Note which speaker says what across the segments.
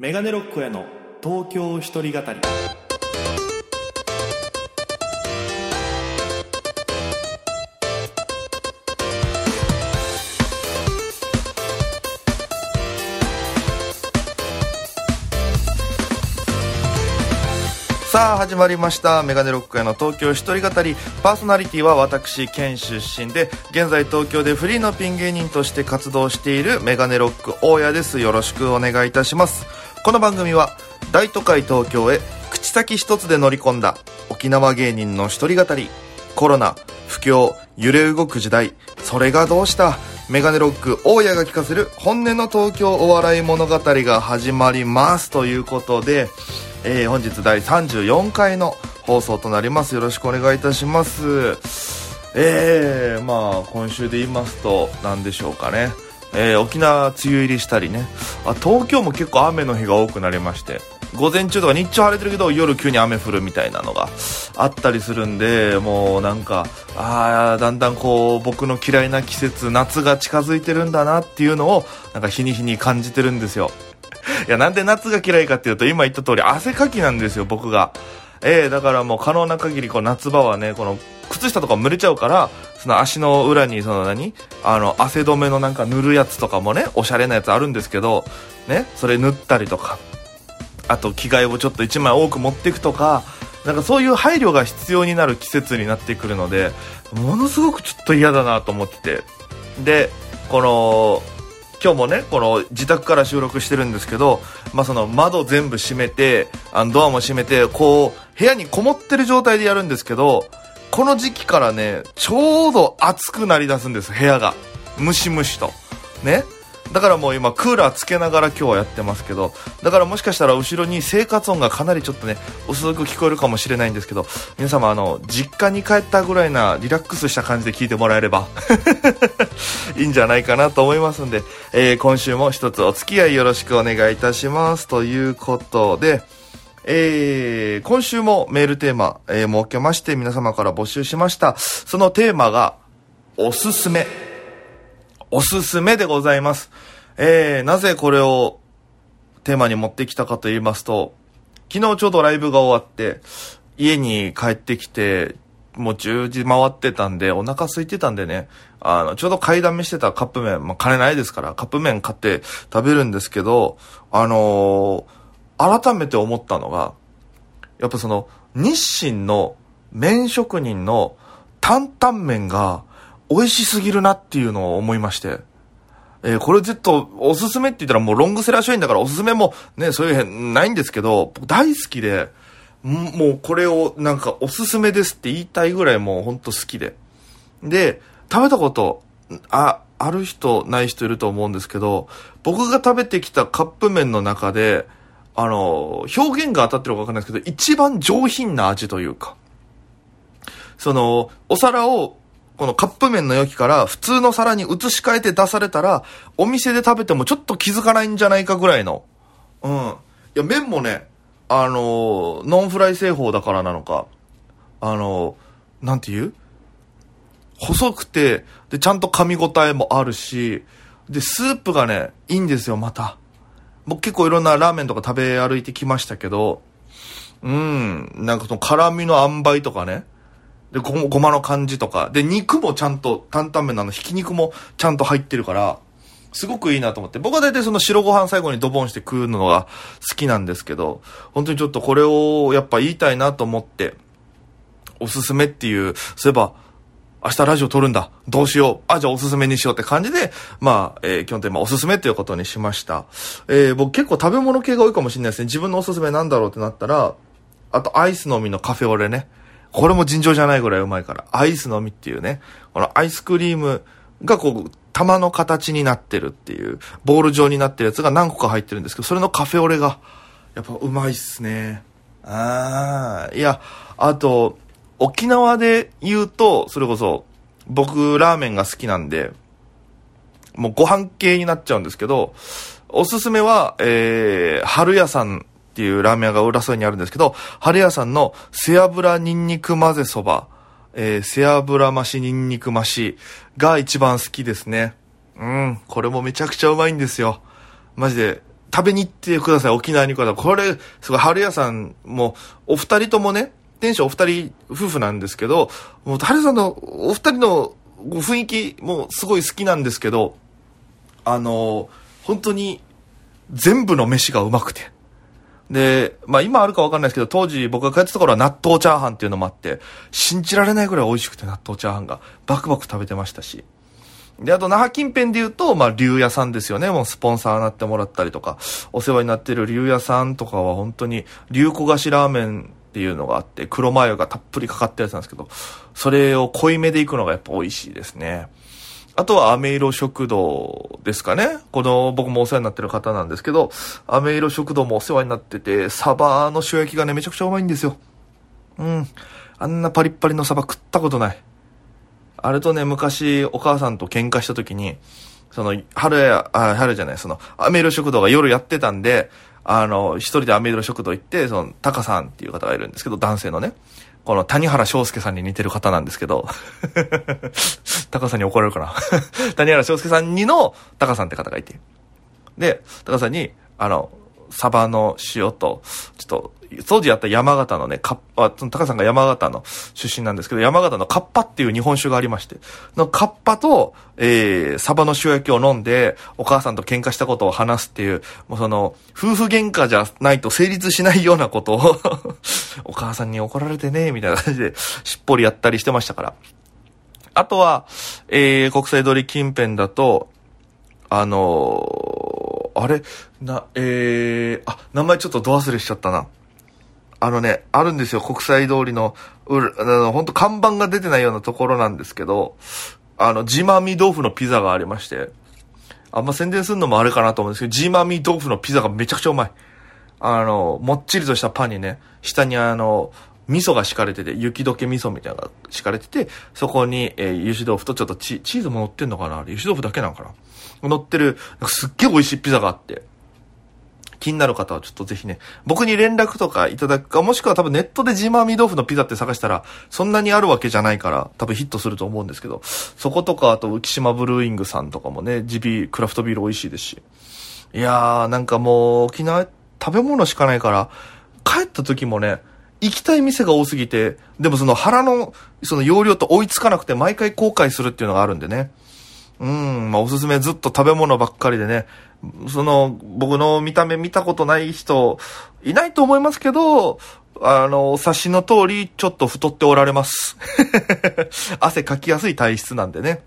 Speaker 1: メガネロックへの東京一人語り。
Speaker 2: さあ始まりました。メガネロックへの東京一人語り。パーソナリティは私県出身で現在東京でフリーのピン芸人として活動しているメガネロック大家です。よろしくお願いいたします。この番組は大都会東京へ口先一つで乗り込んだ沖縄芸人の一人語り。コロナ不況揺れ動く時代。それがどうした？メガネロック大家が聞かせる本音の東京お笑い物語が始まります。ということでえー本日第34回の放送となります。よろしくお願いいたします。えー、まあ今週で言いますと何でしょうかね。えー沖縄梅雨入りしたりねあ東京も結構雨の日が多くなりまして午前中とか日中晴れてるけど夜急に雨降るみたいなのがあったりするんでもうなんかああだんだんこう僕の嫌いな季節夏が近づいてるんだなっていうのをなんか日に日に感じてるんですよ いや、なんで夏が嫌いかっていうと、今言った通り汗かきなんですよ、僕が。ええだからもう可能な限り、こう夏場はね、この、靴下とか蒸れちゃうから、その足の裏に、その何？あの、汗止めのなんか塗るやつとかもね、おしゃれなやつあるんですけど、ね、それ塗ったりとか、あと着替えをちょっと1枚多く持っていくとか、なんかそういう配慮が必要になる季節になってくるので、ものすごくちょっと嫌だなと思ってて。で、この、今日もね、この自宅から収録してるんですけど、まあ、その窓全部閉めて、あのドアも閉めて、こう、部屋にこもってる状態でやるんですけど、この時期からね、ちょうど暑くなりだすんです、部屋が。ムシムシと。ね。だからもう今クーラーつけながら今日はやってますけど、だからもしかしたら後ろに生活音がかなりちょっとね、薄く聞こえるかもしれないんですけど、皆様あの、実家に帰ったぐらいなリラックスした感じで聞いてもらえれば、いいんじゃないかなと思いますんで、えー今週も一つお付き合いよろしくお願いいたします。ということで、えー今週もメールテーマ、えー設けまして皆様から募集しました。そのテーマが、おすすめ。おすすめでございます。えー、なぜこれをテーマに持ってきたかと言いますと、昨日ちょうどライブが終わって、家に帰ってきて、もう10時回ってたんで、お腹空いてたんでね、あの、ちょうど買いだめしてたカップ麺、まあ、金ないですから、カップ麺買って食べるんですけど、あのー改めて思ったのが、やっぱその、日清の麺職人の担々麺が美味しすぎるなっていうのを思いまして。えーこれずっとおすすめって言ったらもうロングセラー商品だからおすすめもね、そういう変ないんですけど、大好きで、もうこれをなんかおすすめですって言いたいぐらいもうほんと好きで。で、食べたこと、あ、ある人、ない人いると思うんですけど、僕が食べてきたカップ麺の中で、あの、表現が当たってるかわかんないですけど、一番上品な味というか、その、お皿を、このカップ麺の容器から普通の皿に移し替えて出されたら、お店で食べてもちょっと気づかないんじゃないかぐらいの。うん。いや、麺もね、あの、ノンフライ製法だからなのか、あの、なんて言う？細くて、で、ちゃんと噛み応えもあるし、で、スープがね、いいんですよ、また。僕結構いろんなラーメンとか食べ歩いてきましたけど、うん、なんかその辛味の塩梅とかね、で、ごごまの感じとか、で、肉もちゃんと、担々麺のあの、ひき肉もちゃんと入ってるから、すごくいいなと思って。僕は大体その白ご飯最後にドボンして食うのが好きなんですけど、本当にちょっとこれをやっぱ言いたいなと思って、おすすめっていう、そういえば、明日ラジオ撮るんだ。どうしよう。あ、じゃあおすすめにしようって感じで、まあ、えー、基本的にまあおすすめっていうことにしました。えー、僕結構食べ物系が多いかもしれないですね。自分のおすすめなんだろうってなったら、あとアイスのみのカフェオレね。これも尋常じゃないぐらいうまいから。アイスのみっていうね。このアイスクリームがこう、玉の形になってるっていう、ボール状になってるやつが何個か入ってるんですけど、それのカフェオレが、やっぱうまいっすね。ああ、いや、あと、沖縄で言うと、それこそ、僕、ラーメンが好きなんで、もうご飯系になっちゃうんですけど、おすすめは、えー、春屋さんっていうラーメン屋が浦添にあるんですけど、春屋さんの背脂ニンニク混ぜそば、えー、背脂増しニンニク増しが一番好きですね。うん、これもめちゃくちゃうまいんですよ。マジで、食べに行ってください、沖縄に行く方。これ、すごい、春屋さんも、お二人ともね、店主お二人夫婦なんですけど、もう、春さんのお二人のご雰囲気もすごい好きなんですけど、あの、本当に、全部の飯がうまくて。で、まあ今あるかわかんないですけど、当時僕が帰ってた頃は納豆チャーハンっていうのもあって、信じられないぐらい美味しくて納豆チャーハンがバクバク食べてましたし。で、あと、那覇近辺で言うと、まあ、竜屋さんですよね。もうスポンサーになってもらったりとか、お世話になってる竜屋さんとかは本当に、竜焦がしラーメンっていうのがあって、黒マヨがたっぷりかかったやつなんですけど、それを濃いめでいくのがやっぱ美味しいですね。あとは、アメ色食堂ですかね。この、僕もお世話になってる方なんですけど、アメ色食堂もお世話になってて、サバの塩焼きがね、めちゃくちゃうまいんですよ。うん。あんなパリッパリのサバ食ったことない。あれとね、昔、お母さんと喧嘩した時に、その、春や、あ、春じゃない、その、アメ色食堂が夜やってたんで、あの、一人でアメイドル食堂行って、その、タカさんっていう方がいるんですけど、男性のね。この谷原章介さんに似てる方なんですけど、タカさんに怒られるかな？谷原章介さんにのタカさんって方がいて。で、タカさんに、あの、サバの塩と、ちょっと、当時やった山形のね、カッパ、その高さんが山形の出身なんですけど、山形のカッパっていう日本酒がありまして、のカッパと、えー、サバの塩焼きを飲んで、お母さんと喧嘩したことを話すっていう、もうその、夫婦喧嘩じゃないと成立しないようなことを お母さんに怒られてね、みたいな感じで、しっぽりやったりしてましたから。あとは、えー、国際通り近辺だと、あのー、あれ？な、えー、あ、名前ちょっとど忘れしちゃったな。あのね、あるんですよ、国際通りの、うる、あの、本当看板が出てないようなところなんですけど、あの、ジマミ豆腐のピザがありまして、あんま宣伝するのもあれかなと思うんですけど、ジマミ豆腐のピザがめちゃくちゃうまい。あの、もっちりとしたパンにね、下にあの、味噌が敷かれてて、雪解け味噌みたいなのが敷かれてて、そこに、えー、油脂豆腐とちょっとチチーズも乗ってんのかな？油脂豆腐だけなのかな？乗ってる、すっげえ美味しいピザがあって、気になる方はちょっとぜひね、僕に連絡とかいただくか、もしくは多分ネットでジマーミ豆腐のピザって探したら、そんなにあるわけじゃないから、多分ヒットすると思うんですけど、そことか、あと浮島ブルーイングさんとかもね、ジビー、クラフトビール美味しいですし。いやー、なんかもう、沖縄食べ物しかないから、帰った時もね、行きたい店が多すぎて、でもその腹の、その容量と追いつかなくて毎回後悔するっていうのがあるんでね。うん、まあおすすめずっと食べ物ばっかりでね、その、僕の見た目見たことない人、いないと思いますけど、あの、お察しの通り、ちょっと太っておられます。汗かきやすい体質なんでね。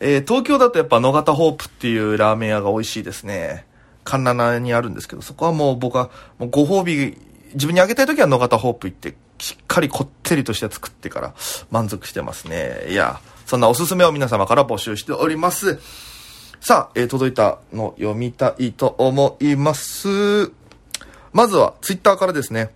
Speaker 2: えー、東京だとやっぱ野方ホープっていうラーメン屋が美味しいですね。カンナナにあるんですけど、そこはもう僕は、もうご褒美、自分にあげたい時は野方ホープ行って、しっかりこってりとして作ってから満足してますね。いや、そんなおすすめを皆様から募集しております。さあ、えー、届いたの読みたいと思います。まずは、ツイッターからですね。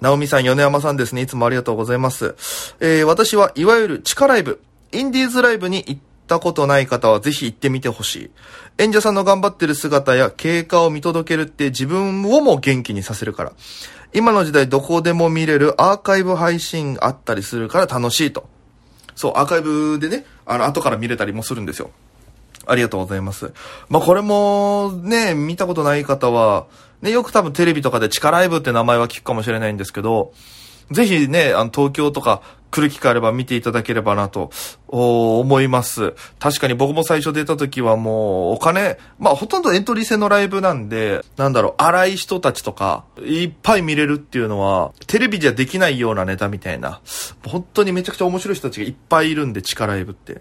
Speaker 2: ナオミさん、米山さんですね。いつもありがとうございます。えー、私はいわゆる地下ライブ、インディーズライブに行ったことない方はぜひ行ってみてほしい。演者さんの頑張ってる姿や経過を見届けるって自分をも元気にさせるから。今の時代どこでも見れるアーカイブ配信あったりするから楽しいと。そう、アーカイブでね、あの、後から見れたりもするんですよ。ありがとうございます。まあ、これも、ね、見たことない方は、ね、よく多分テレビとかで地下ライブって名前は聞くかもしれないんですけど、ぜひね、あの、東京とか来る機会あれば見ていただければなと、思います。確かに僕も最初出た時はもう、お金、まあ、ほとんどエントリー制のライブなんで、なんだろう、荒い人たちとか、いっぱい見れるっていうのは、テレビじゃできないようなネタみたいな、本当にめちゃくちゃ面白い人たちがいっぱいいるんで、地下ライブって。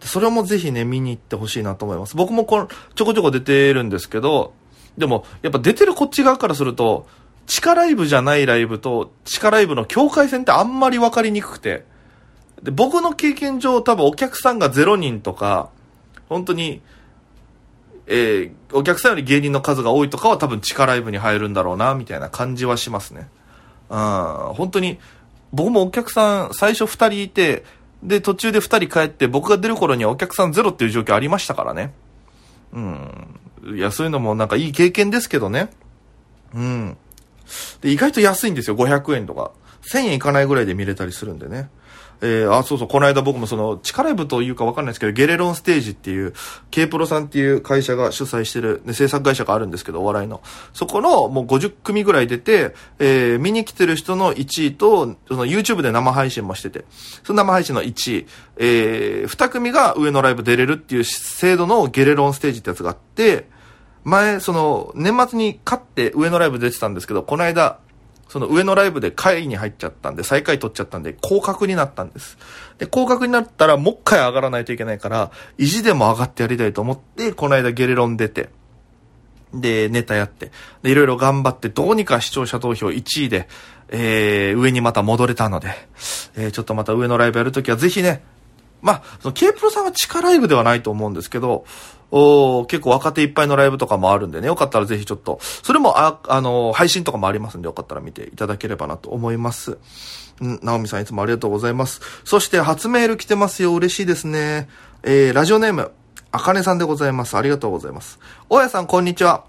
Speaker 2: それもぜひね、見に行ってほしいなと思います。僕もこの、ちょこちょこ出てるんですけど、でも、やっぱ出てるこっち側からすると、地下ライブじゃないライブと、地下ライブの境界線ってあんまり分かりにくくて、で、僕の経験上多分お客さんが0人とか、本当に、えー、お客さんより芸人の数が多いとかは多分地下ライブに入るんだろうな、みたいな感じはしますね。うん、本当に、僕もお客さん最初2人いて、で、途中で2人帰って僕が出る頃にはお客さんゼロっていう状況ありましたからね。うん。いや、そういうのもなんかいい経験ですけどね。うん。で、意外と安いんですよ。500円とか。1000円いかないぐらいで見れたりするんでね。えー、あ、そうそう、この間僕もその、地下ライブというかわかんないですけど、ゲレロンステージっていう、K プロさんっていう会社が主催してる、ね、制作会社があるんですけど、お笑いの。そこの、もう50組ぐらい出て、えー、見に来てる人の1位と、その YouTube で生配信もしてて、その生配信の1位、えー、2組が上のライブ出れるっていう制度のゲレロンステージってやつがあって、前、その、年末に勝って上のライブ出てたんですけど、この間、その上のライブで会に入っちゃったんで、最下位取っちゃったんで、降格になったんです。で、降格になったら、もう一回上がらないといけないから、意地でも上がってやりたいと思って、この間ゲレロン出て、で、ネタやって、で、いろいろ頑張って、どうにか視聴者投票1位で、えー、上にまた戻れたので、えー、ちょっとまた上のライブやるときはぜひね、まあ、その K プロさんは地下ライブではないと思うんですけど、お結構若手いっぱいのライブとかもあるんでね、よかったらぜひちょっと、それも、あ、あの、配信とかもありますんで、よかったら見ていただければなと思います。うん、ナオミさんいつもありがとうございます。そして、初メール来てますよ。嬉しいですね。えー、ラジオネーム、あかねさんでございます。ありがとうございます。大家さん、こんにちは。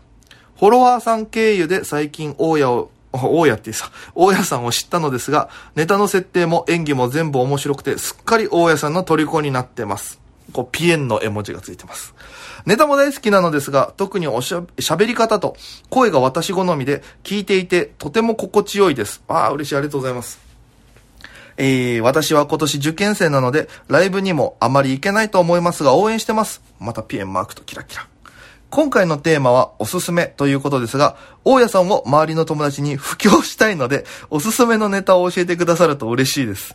Speaker 2: フォロワーさん経由で最近大家を 大家ってさ、大家さんを知ったのですが、ネタの設定も演技も全部面白くて、すっかり大家さんの虜になってます。こう、ピエンの絵文字がついてます。ネタも大好きなのですが、特におしゃ、喋り方と声が私好みで聞いていてとても心地よいです。ああ、嬉しい。ありがとうございます。えー、私は今年受験生なので、ライブにもあまり行けないと思いますが、応援してます。またピエンマークとキラキラ。今回のテーマはおすすめということですが、大家さんを周りの友達に布教したいので、おすすめのネタを教えてくださると嬉しいです。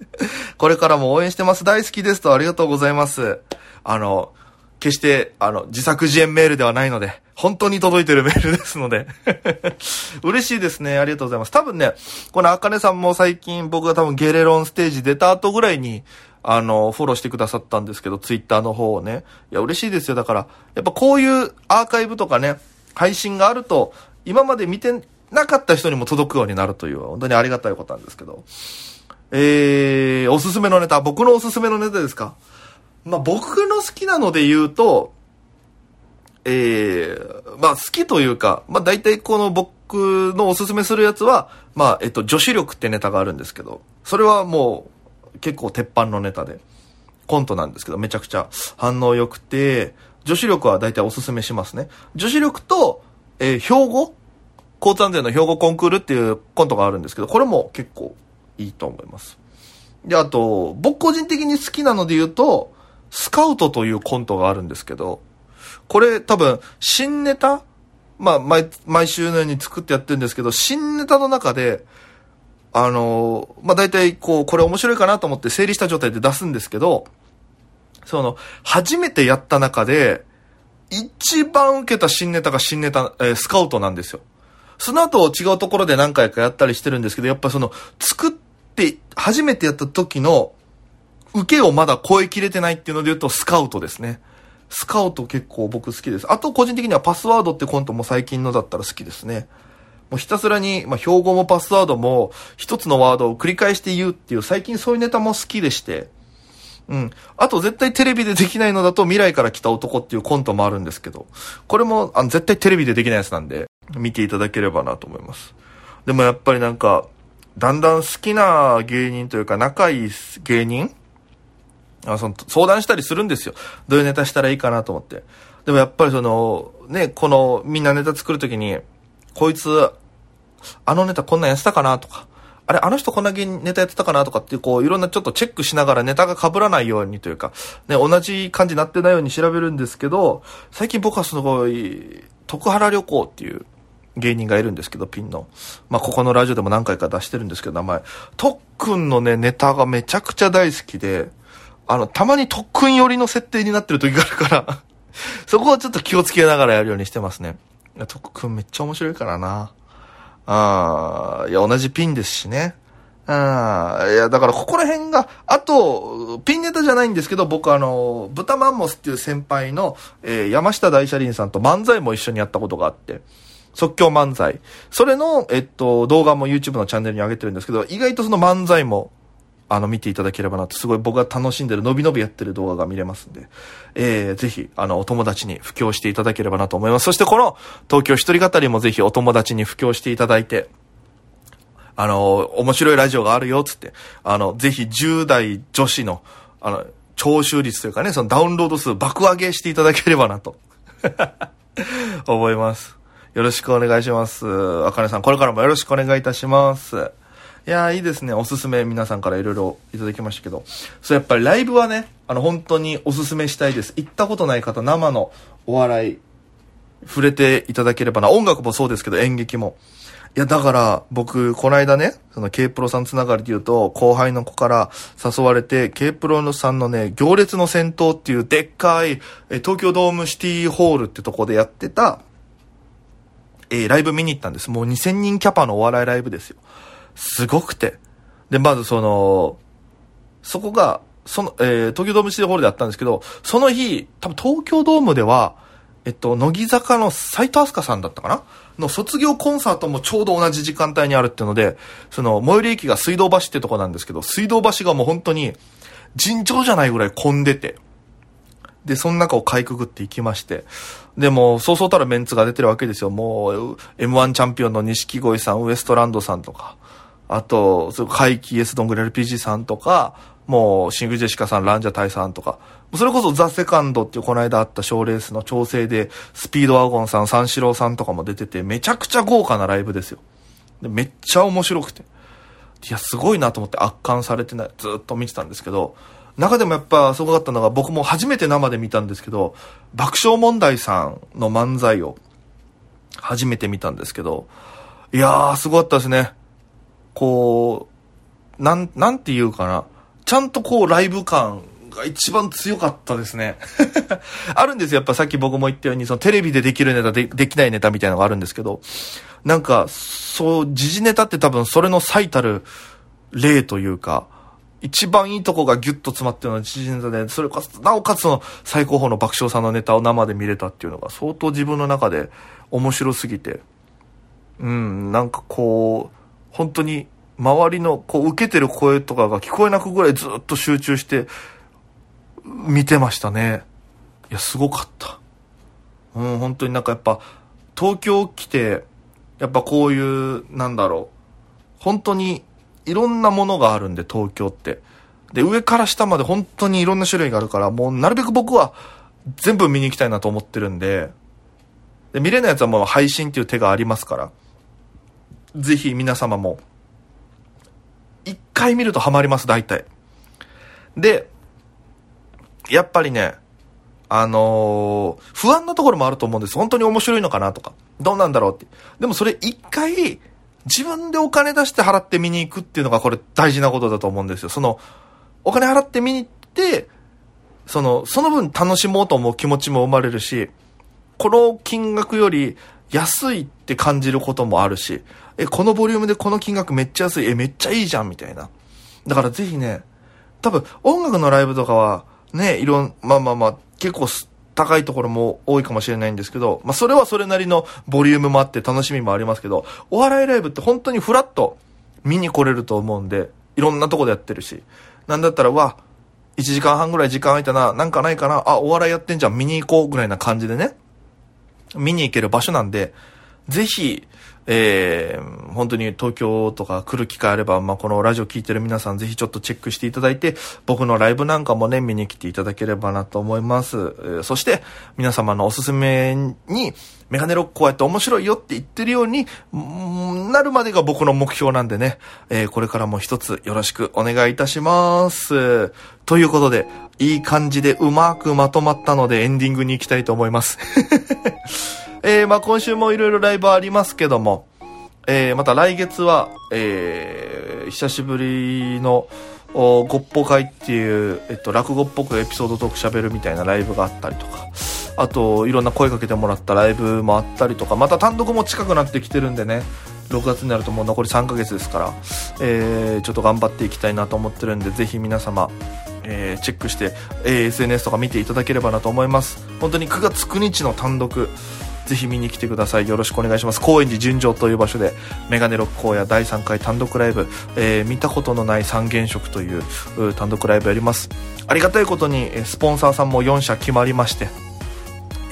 Speaker 2: これからも応援してます。大好きですとありがとうございます。あの、決して、あの、自作自演メールではないので、本当に届いてるメールですので 嬉しいですね。ありがとうございます。多分ね、このあかねさんも最近僕が多分ゲレロンステージ出た後ぐらいに、あの、フォローしてくださったんですけど、ツイッターの方をね。いや、嬉しいですよ。だから、やっぱこういうアーカイブとかね、配信があると、今まで見てなかった人にも届くようになるという、本当にありがたいことなんですけど。えー、おすすめのネタ、僕のおすすめのネタですか？まあ、僕の好きなので言うと、えー、まあ、好きというか、まあ、大体この僕のおすすめするやつは、まあ、えっと、女子力ってネタがあるんですけど、それはもう、結構鉄板のネタで、コントなんですけど、めちゃくちゃ反応良くて、女子力は大体おすすめしますね。女子力と、えー、標語交通安全の標語コンクールっていうコントがあるんですけど、これも結構いいと思います。で、あと、僕個人的に好きなので言うと、スカウトというコントがあるんですけど、これ多分、新ネタまあ、毎、毎週のように作ってやってるんですけど、新ネタの中で、あのまあ、大体こう、これ面白いかなと思って整理した状態で出すんですけど、その、初めてやった中で、一番受けた新ネタが新ネタ、えー、スカウトなんですよ。その後違うところで何回かやったりしてるんですけど、やっぱその、作って、初めてやった時の、受けをまだ超えきれてないっていうので言うと、スカウトですね。スカウト結構僕好きです。あと個人的にはパスワードってコントも最近のだったら好きですね。もうひたすらに、まあ、標語もパスワードも一つのワードを繰り返して言うっていう最近そういうネタも好きでして。うん。あと絶対テレビでできないのだと未来から来た男っていうコントもあるんですけど、これもあの絶対テレビでできないやつなんで、見ていただければなと思います。でもやっぱりなんか、だんだん好きな芸人というか仲いい芸人あその相談したりするんですよ。どういうネタしたらいいかなと思って。でもやっぱりその、ね、この、みんなネタ作るときに、こいつ、あのネタこんなんやってたかなとか、あれ、あの人こんなネタやってたかなとかっていう、こう、いろんなちょっとチェックしながらネタが被らないようにというか、ね、同じ感じになってないように調べるんですけど、最近僕はすごい、徳原旅行っていう芸人がいるんですけど、ピンの。まあ、ここのラジオでも何回か出してるんですけど、名前。特訓のね、ネタがめちゃくちゃ大好きで、あの、たまに特訓寄りの設定になってる時があるから そこをちょっと気をつけながらやるようにしてますね。特訓めっちゃ面白いからな。ああいや、同じピンですしね。あいや、だからここら辺が、あと、ピンネタじゃないんですけど、僕あの、豚マンモスっていう先輩の、えー、山下大車輪さんと漫才も一緒にやったことがあって、即興漫才。それの、えっと、動画も YouTube のチャンネルに上げてるんですけど、意外とその漫才もあの、見ていただければなと、すごい僕が楽しんでる、のびのびやってる動画が見れますんで、えー、ぜひ、あの、お友達に布教していただければなと思います。そしてこの、東京一人語りもぜひお友達に布教していただいて、あの、面白いラジオがあるよ、つって、あの、ぜひ10代女子の、あの、聴取率というかね、そのダウンロード数爆上げしていただければなと 思います。よろしくお願いします。あかねさん、これからもよろしくお願いいたします。いやー、いいですね。おすすめ皆さんからいろいろいただきましたけど。そう、やっぱりライブはね、あの、本当におすすめしたいです。行ったことない方、生のお笑い、触れていただければな。音楽もそうですけど、演劇も。いや、だから、僕、この間ね、その K プロさんつながりで言うと、後輩の子から誘われて、K プロさんのね、行列の先頭っていうでっかい、え東京ドームシティホールってとこでやってた、えー、ライブ見に行ったんです。もう2000人キャパのお笑いライブですよ。すごくて。で、まずその、そこが、その、えー、東京ドームシティホールでやったんですけど、その日、多分東京ドームでは、えっと、乃木坂の斎藤飛鳥さんだったかな？の卒業コンサートもちょうど同じ時間帯にあるっていうので、その、最寄り駅が水道橋ってとこなんですけど、水道橋がもう本当に、尋常じゃないぐらい混んでて、で、その中をかいくぐっていきまして、でも、そうそうたるメンツが出てるわけですよ。もう、M1 チャンピオンの錦鯉さん、ウエストランドさんとか、あと、怪奇イエスドングレ LPG さんとか、もう、シングジェシカさん、ランジャタイさんとか、それこそザ・セカンドっていうこの間あった賞レースの調整で、スピードワゴンさん、三四郎さんとかも出てて、めちゃくちゃ豪華なライブですよ。でめっちゃ面白くて。いや、すごいなと思って圧巻されてない、ずっと見てたんですけど、中でもやっぱすごかったのが、僕も初めて生で見たんですけど、爆笑問題さんの漫才を初めて見たんですけど、いやー、すごかったですね。こう、なん、なんて言うかな。ちゃんとこうライブ感が一番強かったですね。あるんですよ。やっぱさっき僕も言ったように、そのテレビでできるネタで、できないネタみたいなのがあるんですけど、なんか、そう、時事ネタって多分それの最たる例というか、一番いいとこがギュッと詰まってるのは時事ネタで、それかつ、なおかつの最高峰の爆笑さんのネタを生で見れたっていうのが相当自分の中で面白すぎて、うん、なんかこう、本当に周りのこう受けてる声とかが聞こえなくぐらいずっと集中して見てましたね。いや、すごかった。うん、本当になんかやっぱ東京来て、やっぱこういう、なんだろう。本当にいろんなものがあるんで、東京って。で、上から下まで本当にいろんな種類があるから、もうなるべく僕は全部見に行きたいなと思ってるんで、で、見れないやつはもう配信っていう手がありますから、ぜひ皆様も、一回見るとハマります、大体。で、やっぱりね、あのー、不安なところもあると思うんです。本当に面白いのかなとか、どうなんだろうって。でもそれ一回、自分でお金出して払って見に行くっていうのがこれ大事なことだと思うんですよ。その、お金払って見に行って、その、その分楽しもうと思う気持ちも生まれるし、この金額より安いって感じることもあるし、え、このボリュームでこの金額めっちゃ安い、え、めっちゃいいじゃん、みたいな。だからぜひね、多分音楽のライブとかは、ね、いろん、まあまあまあ、結構高いところも多いかもしれないんですけど、まあそれはそれなりのボリュームもあって楽しみもありますけど、お笑いライブって本当にフラット見に来れると思うんで、いろんなとこでやってるし、なんだったら、わ、1時間半ぐらい時間空いたな、なんかないかな、あ、お笑いやってんじゃん、見に行こうぐらいな感じでね、見に行ける場所なんで、ぜひ、えー、本当に東京とか来る機会あれば、まあ、このラジオ聴いてる皆さんぜひちょっとチェックしていただいて、僕のライブなんかもね、見に来ていただければなと思います。えー、そして、皆様のおすすめに、メガネロックこうやって面白いよって言ってるように、なるまでが僕の目標なんでね、えー、これからも一つよろしくお願いいたします。ということで、いい感じでうまくまとまったのでエンディングに行きたいと思います。えー、まあ今週もいろいろライブありますけども、えー、また来月は、えー、久しぶりの、ごっぽ会っていう、えっと、落語っぽくエピソードトーク喋るみたいなライブがあったりとか、あと、いろんな声かけてもらったライブもあったりとか、また単独も近くなってきてるんでね、6月になるともう残り3ヶ月ですから、えー、ちょっと頑張っていきたいなと思ってるんで、ぜひ皆様、えー、チェックして、えー、SNS とか見ていただければなと思います。本当に9月9日の単独、ぜひ見に来てください。よろしくお願いします。高円寺純情という場所で、メガネロック荒野第3回単独ライブ、えー、見たことのない三原色という単独ライブやります。ありがたいことに、スポンサーさんも4社決まりまして、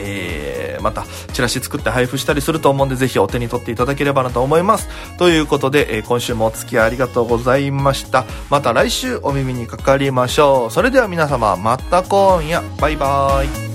Speaker 2: えー、またチラシ作って配布したりすると思うんでぜひお手に取っていただければなと思いますということで、えー今週もお付き合いありがとうございましたまた来週お耳にかかりましょうそれでは皆様また今夜バイバーイ